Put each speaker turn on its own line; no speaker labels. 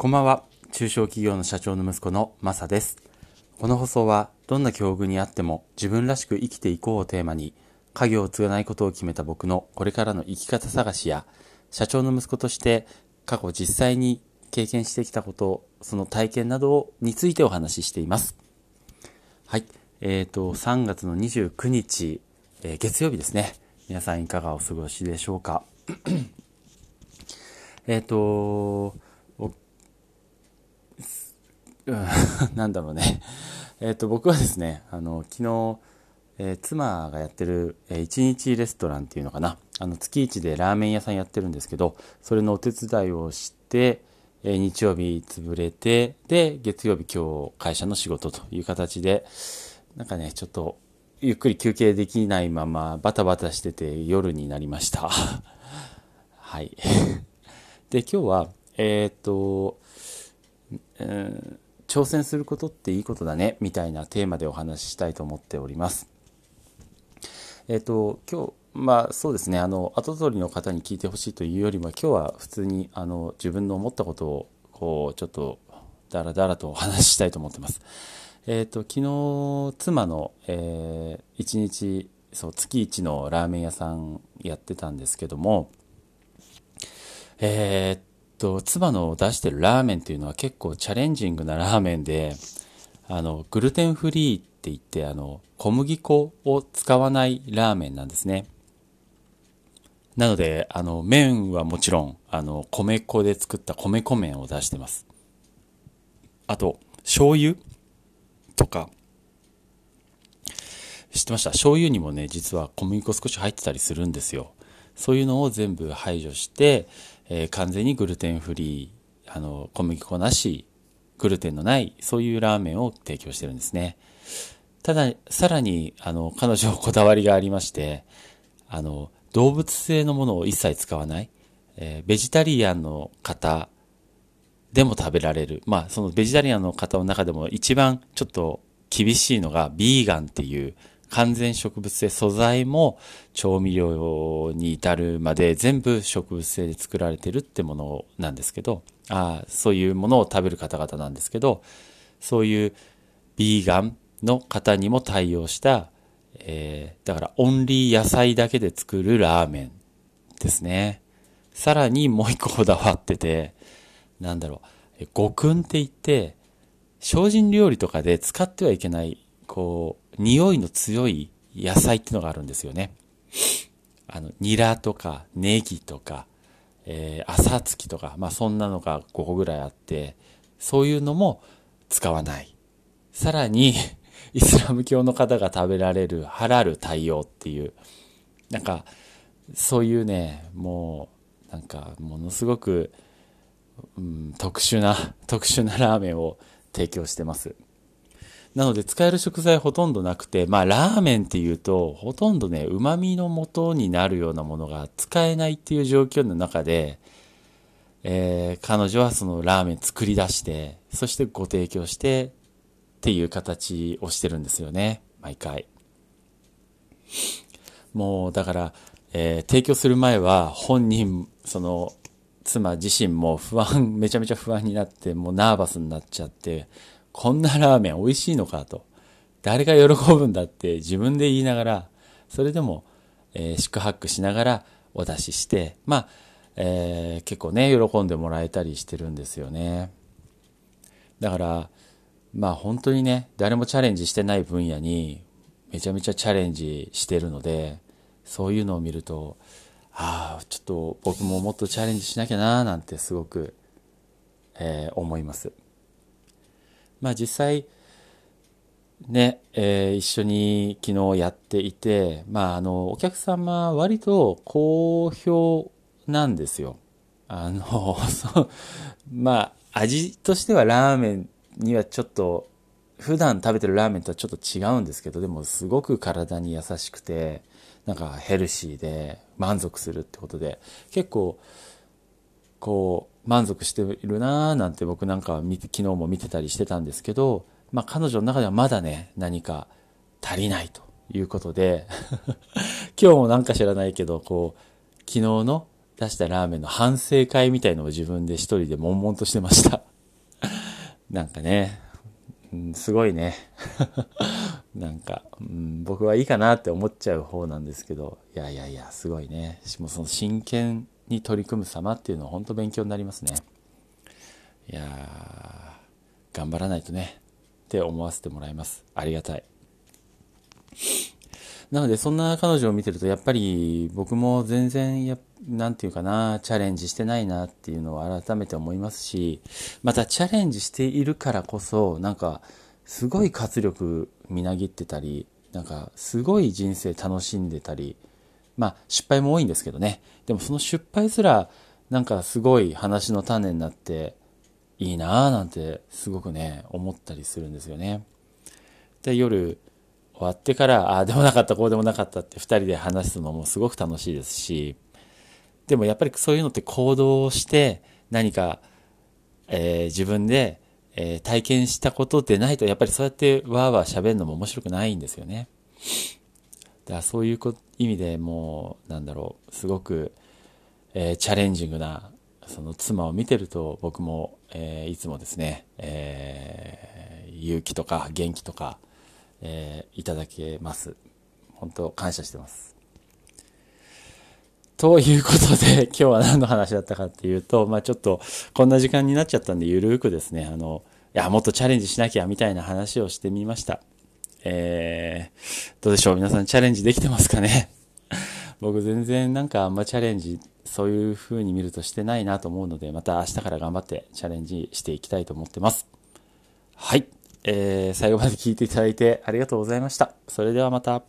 こんばんは。中小企業の社長の息子のマサです。この放送は、どんな境遇にあっても自分らしく生きていこうをテーマに、家業を継がないことを決めた僕のこれからの生き方探しや、社長の息子として過去実際に経験してきたこと、その体験などについてお話ししています。はい。えっ、と、3月の29日、えー月曜日ですね。皆さんいかがお過ごしでしょうか。えっと、うん なんだろうね。えっ、と、僕はですね、あの、昨日、えー妻がやってる、えー一日レストランっていうのかな。あの、月一でラーメン屋さんやってるんですけど、それのお手伝いをして、えー日曜日潰れて、で、月曜日今日会社の仕事という形で、なんかね、ちょっと、ゆっくり休憩できないまま、バタバタしてて夜になりました。はい。で、今日は、えーっと、うん挑戦することっていいことだねみたいなテーマでお話ししたいと思っております。えっ、と今日まあそうですねあの後取りの方に聞いてほしいというよりも今日は普通にあの自分の思ったことをこうちょっとだらだらとお話ししたいと思ってます。えっ、と昨日妻の、えー一日そう月一のラーメン屋さんやってたんですけどもえーっと、妻の出してるラーメンっていうのは結構チャレンジングなラーメンで、あの、グルテンフリーって言って、あの、小麦粉を使わないラーメンなんですね。なので、あの、麺はもちろん、あの、米粉で作った米粉麺を出してます。あと、醤油とか、知ってました？醤油にもね、実は小麦粉少し入ってたりするんですよ。そういうのを全部排除して、えー完全にグルテンフリー、あの、小麦粉なし、グルテンのない、そういうラーメンを提供してるんですね。ただ、さらに、あの、彼女こだわりがありまして、あの、動物性のものを一切使わない、えーベジタリアンの方でも食べられる。まあ、そのベジタリアンの方の中でも一番ちょっと厳しいのが、ビーガンっていう完全植物性素材も調味料に至るまで全部植物性で作られてるってものなんですけど、あそういうものを食べる方々なんですけど、そういうビーガンの方にも対応した、えーだからオンリー野菜だけで作るラーメンですね。さらにもう一個こだわってて、なんだろう、え五訓って言って、精進料理とかで使ってはいけない、こう、匂いの強い野菜っていうのがあるんですよね。あの、ニラとか、ネギとか、えー、朝月とか、まあそんなのが5個ぐらいあって、そういうのも使わない。さらに、イスラム教の方が食べられるハラル対応っていう、なんか、そういうね、もう、なんか、ものすごく、うん、特殊な、特殊なラーメンを提供してます。なので使える食材ほとんどなくて、まあラーメンっていうと、ほとんどね、旨味の元になるようなものが使えないっていう状況の中で、えー彼女はそのラーメン作り出して、そしてご提供してっていう形をしてるんですよね、毎回。もうだから、えー提供する前は本人、その妻自身も不安、めちゃめちゃ不安になって、もうナーバスになっちゃって、こんなラーメン美味しいのかと。誰が喜ぶんだって自分で言いながら、それでも、えー、宿泊しながらお出しして、まあ、えー結構ね、喜んでもらえたりしてるんですよね。だから、まあ本当にね、誰もチャレンジしてない分野にめちゃめちゃチャレンジしてるので、そういうのを見ると、ああ、ちょっと僕ももっとチャレンジしなきゃなーなんてすごく、えー思います。まあ実際、ね、えー一緒に昨日やっていて、まああの、お客様割と好評なんですよ。あの、そう、まあ味としてはラーメンにはちょっと、普段食べてるラーメンとはちょっと違うんですけど、でもすごく体に優しくて、なんかヘルシーで満足するってことで、結構、こう、満足しているなーなんて僕なんかは見て、昨日も見てたりしてたんですけど、まあ彼女の中ではまだね、何か足りないということで、今日もなんか知らないけど、こう、昨日の出したラーメンの反省会みたいのを自分で一人で悶々としてました。なんかね、うん、すごいね。なんか、うん、僕はいいかなって思っちゃう方なんですけど、いやいやいや、すごいね。もその真剣に取り組む様っていうのは本当勉強になりますね。いやー、頑張らないとね、って思わせてもらいます。ありがたい。なので、そんな彼女を見てると、やっぱり僕も全然や、なんていうかな、チャレンジしてないなっていうのを改めて思いますし、またチャレンジしているからこそ、なんか、すごい活力みなぎってたり、なんか、すごい人生楽しんでたり、まあ、失敗も多いんですけどね。でもその失敗すら、なんかすごい話の種になって、いいなぁなんて、すごくね、思ったりするんですよね。で、夜、終わってから、ああでもなかった、こうでもなかったって2人で話すのもすごく楽しいですし、でもやっぱりそういうのって行動して何か、えー、自分で、えー、体験したことでないと、やっぱりそうやってわーわー喋るのも面白くないんですよね。だからそういう意味でもう、なんだろう、すごく、えー、チャレンジングな、その妻を見てると僕も、えいつもですね、え勇気とか元気とか、えー、いただけます。本当感謝してます。ということで、今日は何の話だったかっていうと、まあちょっと、こんな時間になっちゃったんで、ゆるくですね、あの、いや、もっとチャレンジしなきゃ、みたいな話をしてみました。えー、どうでしょう皆さんチャレンジできてますかね？僕全然なんかあんまチャレンジ、そういう風に見るとしてないなと思うので、また明日から頑張ってチャレンジしていきたいと思ってます。はい。えー、最後まで聞いていただいてありがとうございました。それではまた。